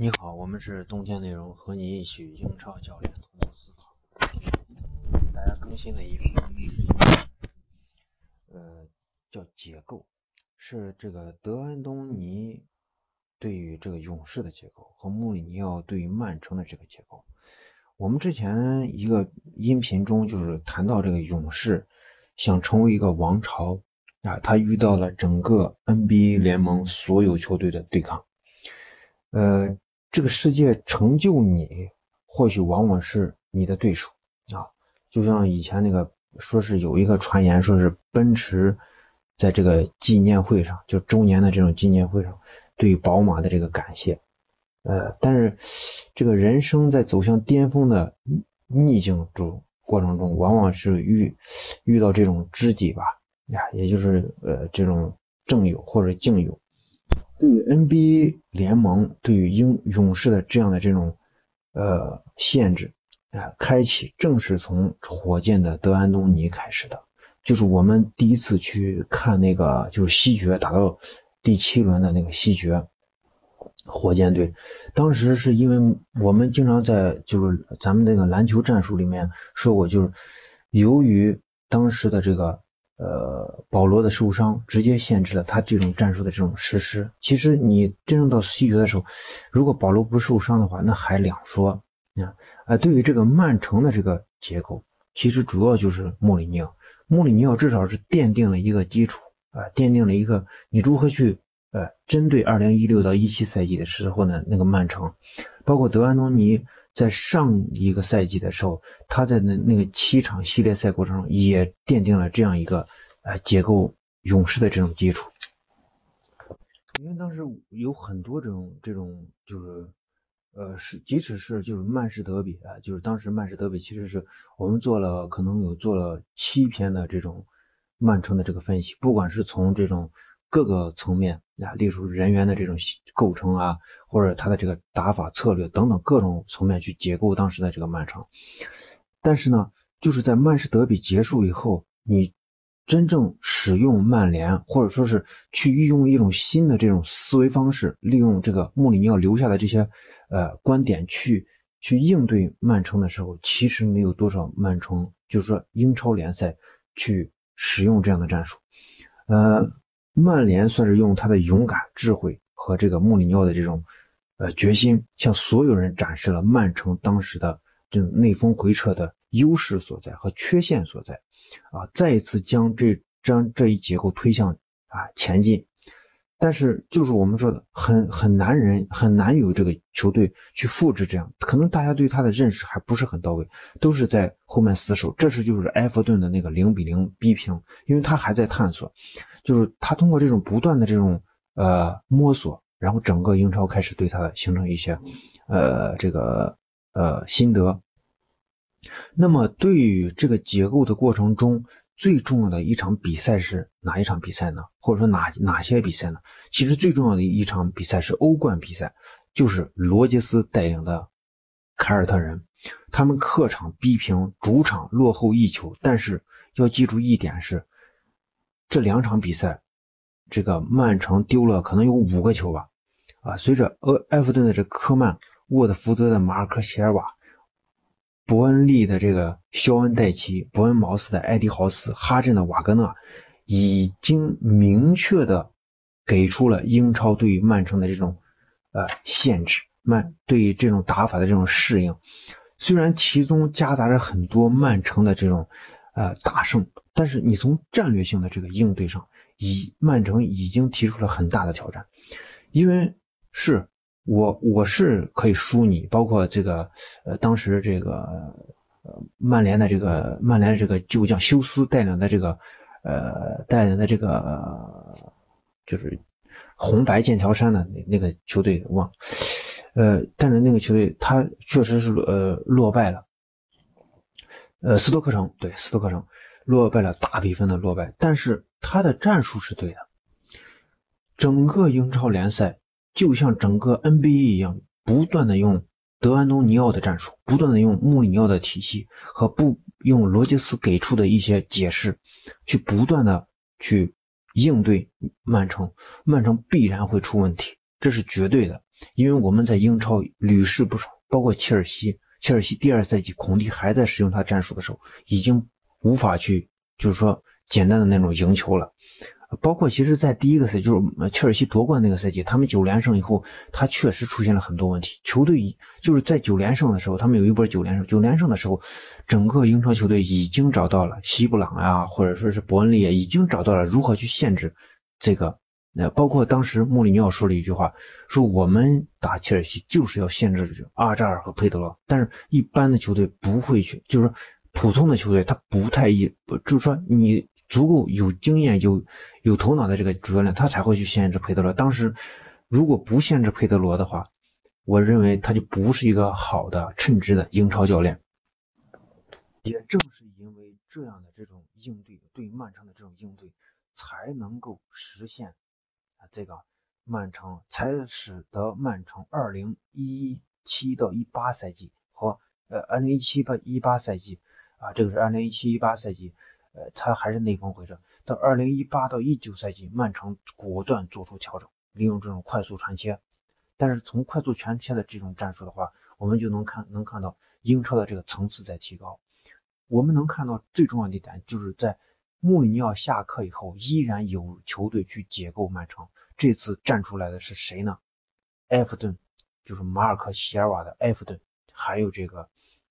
你好，我们是冬天内容，和你一起英超教练同步思考。大家更新了一篇，呃，叫结构，是这个德安东尼对于这个勇士的结构和穆里尼奥对于曼城的这个结构。我们之前一个音频中就是谈到这个勇士想成为一个王朝啊，他遇到了整个 NBA 联盟所有球队的对抗，呃。这个世界成就你，或许往往是你的对手啊。就像以前那个说是有一个传言，说是奔驰在这个纪念会上，就周年的这种纪念会上，对宝马的这个感谢。呃，但是这个人生在走向巅峰的逆境中过程中，往往是遇遇到这种知己吧，呀，也就是呃这种正友或者敬友。对于 NBA 联盟对于英勇士的这样的这种呃限制啊，开启正是从火箭的德安东尼开始的，就是我们第一次去看那个就是西决打到第七轮的那个西决，火箭队，当时是因为我们经常在就是咱们那个篮球战术里面说过，就是由于当时的这个。呃，保罗的受伤直接限制了他这种战术的这种实施。其实你真正到西决的时候，如果保罗不受伤的话，那还两说。啊，啊，对于这个曼城的这个结构，其实主要就是穆里尼奥。穆里尼奥至少是奠定了一个基础啊，奠定了一个你如何去呃针对二零一六到一七赛季的时候呢那个曼城，包括德安东尼。在上一个赛季的时候，他在那那个七场系列赛过程中也奠定了这样一个呃结构勇士的这种基础。因为当时有很多这种这种就是呃是即使是就是曼市德比啊，就是当时曼市德比其实是我们做了可能有做了七篇的这种曼城的这个分析，不管是从这种。各个层面啊，例如人员的这种构成啊，或者他的这个打法策略等等各种层面去解构当时的这个曼城。但是呢，就是在曼市德比结束以后，你真正使用曼联，或者说是去运用一种新的这种思维方式，利用这个穆里尼奥留下的这些呃观点去去应对曼城的时候，其实没有多少曼城，就是说英超联赛去使用这样的战术，呃。曼联算是用他的勇敢、智慧和这个穆里尼奥的这种呃决心，向所有人展示了曼城当时的这种内风回撤的优势所在和缺陷所在啊，再一次将这将这一结构推向啊前进。但是就是我们说的很很难人很难有这个球队去复制这样，可能大家对他的认识还不是很到位，都是在后面死守。这是就是埃弗顿的那个零比零逼平，因为他还在探索，就是他通过这种不断的这种呃摸索，然后整个英超开始对他形成一些呃这个呃心得。那么对于这个结构的过程中。最重要的一场比赛是哪一场比赛呢？或者说哪哪些比赛呢？其实最重要的一场比赛是欧冠比赛，就是罗杰斯带领的凯尔特人，他们客场逼平主场落后一球。但是要记住一点是，这两场比赛，这个曼城丢了可能有五个球吧。啊，随着埃埃弗顿的这科曼、沃特福德的马尔科席尔瓦。伯恩利的这个肖恩戴奇，伯恩茅斯的艾迪豪斯，哈镇的瓦格纳，已经明确的给出了英超对于曼城的这种呃限制，曼对于这种打法的这种适应。虽然其中夹杂着很多曼城的这种呃大胜，但是你从战略性的这个应对上，已曼城已经提出了很大的挑战，因为是。我我是可以输你，包括这个呃，当时这个呃，曼联的这个曼联的这个旧将休斯带领的这个呃带领的这个就是红白剑条山的那那个球队忘，呃，带领那个球队他确实是呃落败了，呃，斯托克城对斯托克城落败了大比分的落败，但是他的战术是对的，整个英超联赛。就像整个 NBA 一样，不断的用德安东尼奥的战术，不断的用穆里尼奥的体系和不用罗杰斯给出的一些解释，去不断的去应对曼城，曼城必然会出问题，这是绝对的。因为我们在英超屡试不爽，包括切尔西，切尔西第二赛季孔蒂还在使用他战术的时候，已经无法去就是说简单的那种赢球了。包括其实，在第一个赛，就是切尔西夺冠那个赛季，他们九连胜以后，他确实出现了很多问题。球队就是在九连胜的时候，他们有一波九连胜。九连胜的时候，整个英超球队已经找到了西布朗啊，或者说是伯恩利，已经找到了如何去限制这个。那包括当时穆里尼奥说了一句话，说我们打切尔西就是要限制阿扎尔和佩德罗。但是，一般的球队不会去，就是说普通的球队他不太一，就是说你。足够有经验、有有头脑的这个主教练，他才会去限制佩德罗。当时如果不限制佩德罗的话，我认为他就不是一个好的称职的英超教练。也正是因为这样的这种应对，对曼城的这种应对，才能够实现啊这个曼城，才使得曼城二零一七到一八赛季和呃二零一七到一八赛季啊，这个是二零一七一八赛季。呃，他还是内风回撤。到二零一八到一九赛季，曼城果断做出调整，利用这种快速传切。但是从快速传切的这种战术的话，我们就能看能看到英超的这个层次在提高。我们能看到最重要的一点，就是在穆里尼奥下课以后，依然有球队去解构曼城。这次站出来的是谁呢？埃弗顿，就是马尔科席尔瓦的埃弗顿，还有这个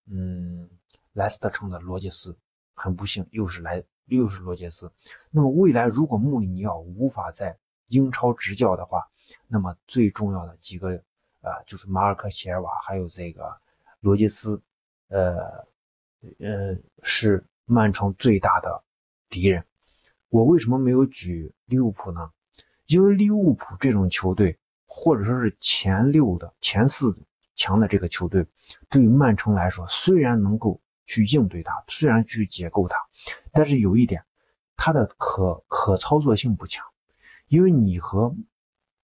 嗯莱斯特城的罗杰斯。很不幸，又是来又是罗杰斯。那么未来如果穆里尼奥无法在英超执教的话，那么最重要的几个啊，就是马尔科席尔瓦还有这个罗杰斯，呃呃，是曼城最大的敌人。我为什么没有举利物浦呢？因为利物浦这种球队，或者说是前六的前四强的这个球队，对于曼城来说，虽然能够。去应对它，虽然去解构它，但是有一点，它的可可操作性不强，因为你和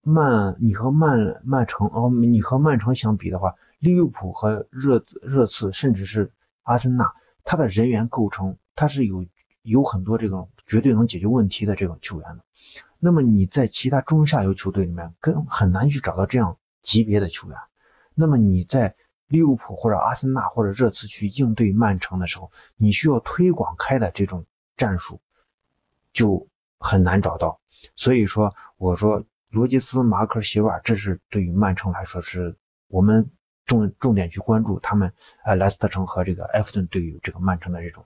曼你和曼曼城哦，你和曼城相比的话，利物浦和热热刺甚至是阿森纳，它的人员构成它是有有很多这种绝对能解决问题的这种球员的，那么你在其他中下游球队里面跟很难去找到这样级别的球员，那么你在。利物浦或者阿森纳或者热刺去应对曼城的时候，你需要推广开的这种战术就很难找到。所以说，我说罗杰斯、马克席瓦，这是对于曼城来说是我们重重点去关注他们。呃，莱斯特城和这个埃弗顿对于这个曼城的这种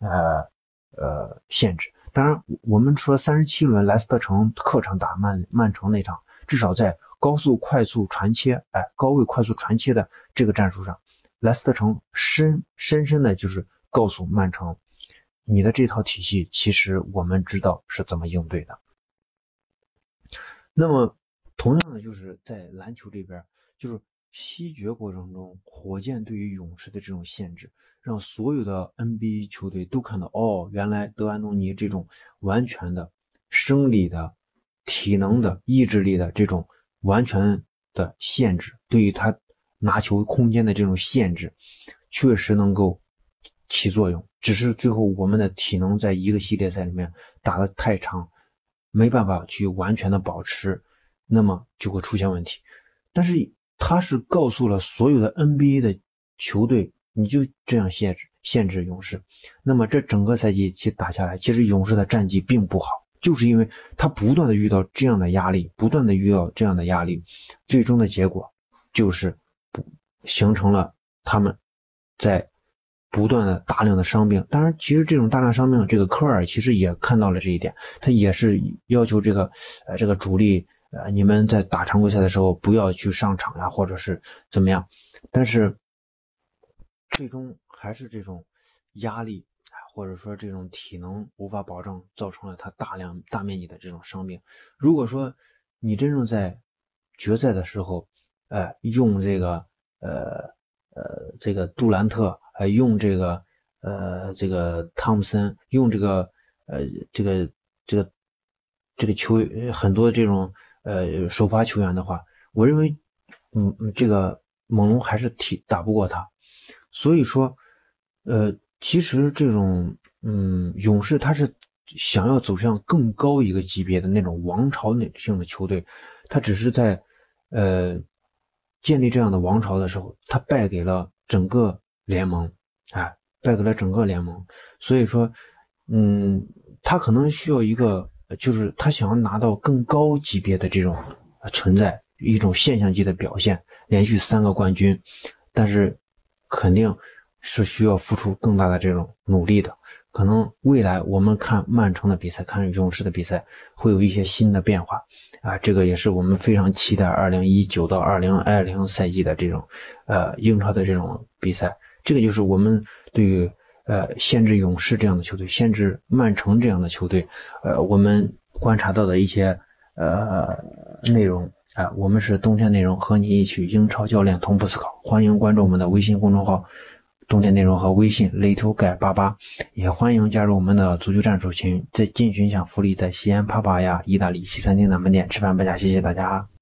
呃呃限制。当然，我们说三十七轮莱斯特城客场打曼曼城那场，至少在。高速快速传切，哎，高位快速传切的这个战术上，莱斯特城深深深的就是告诉曼城，你的这套体系其实我们知道是怎么应对的。那么同样的就是在篮球这边，就是西决过程中，火箭对于勇士的这种限制，让所有的 NBA 球队都看到，哦，原来德安东尼这种完全的生理的、体能的、意志力的这种。完全的限制，对于他拿球空间的这种限制，确实能够起作用。只是最后我们的体能在一个系列赛里面打的太长，没办法去完全的保持，那么就会出现问题。但是他是告诉了所有的 NBA 的球队，你就这样限制限制勇士，那么这整个赛季去打下来，其实勇士的战绩并不好。就是因为他不断的遇到这样的压力，不断的遇到这样的压力，最终的结果就是形成了他们在不断的大量的伤病。当然，其实这种大量伤病，这个科尔其实也看到了这一点，他也是要求这个呃这个主力呃你们在打常规赛的时候不要去上场呀，或者是怎么样。但是最终还是这种压力。或者说这种体能无法保证，造成了他大量大面积的这种伤病。如果说你真正在决赛的时候，呃，用这个呃呃这个杜兰特，呃用这个呃这个汤姆森，用这个呃这个这个这个球很多这种呃首发球员的话，我认为嗯这个猛龙还是踢打不过他。所以说呃。其实这种，嗯，勇士他是想要走向更高一个级别的那种王朝性的球队，他只是在，呃，建立这样的王朝的时候，他败给了整个联盟，啊，败给了整个联盟。所以说，嗯，他可能需要一个，就是他想要拿到更高级别的这种存在，一种现象级的表现，连续三个冠军，但是肯定是需要付出更大的这种努力的。可能未来我们看曼城的比赛，看勇士的比赛，会有一些新的变化啊！这个也是我们非常期待二零一九到二零二零赛季的这种呃英超的这种比赛。这个就是我们对于呃限制勇士这样的球队，限制曼城这样的球队，呃我们观察到的一些呃内容啊。我们是冬天内容，和你一起英超教练同步思考，欢迎关注我们的微信公众号。动态内容和微信 little guy 八八，也欢迎加入我们的足球战术群，在进群享福利，在西安帕帕呀意大利西餐厅的门店吃饭不假，谢谢大家。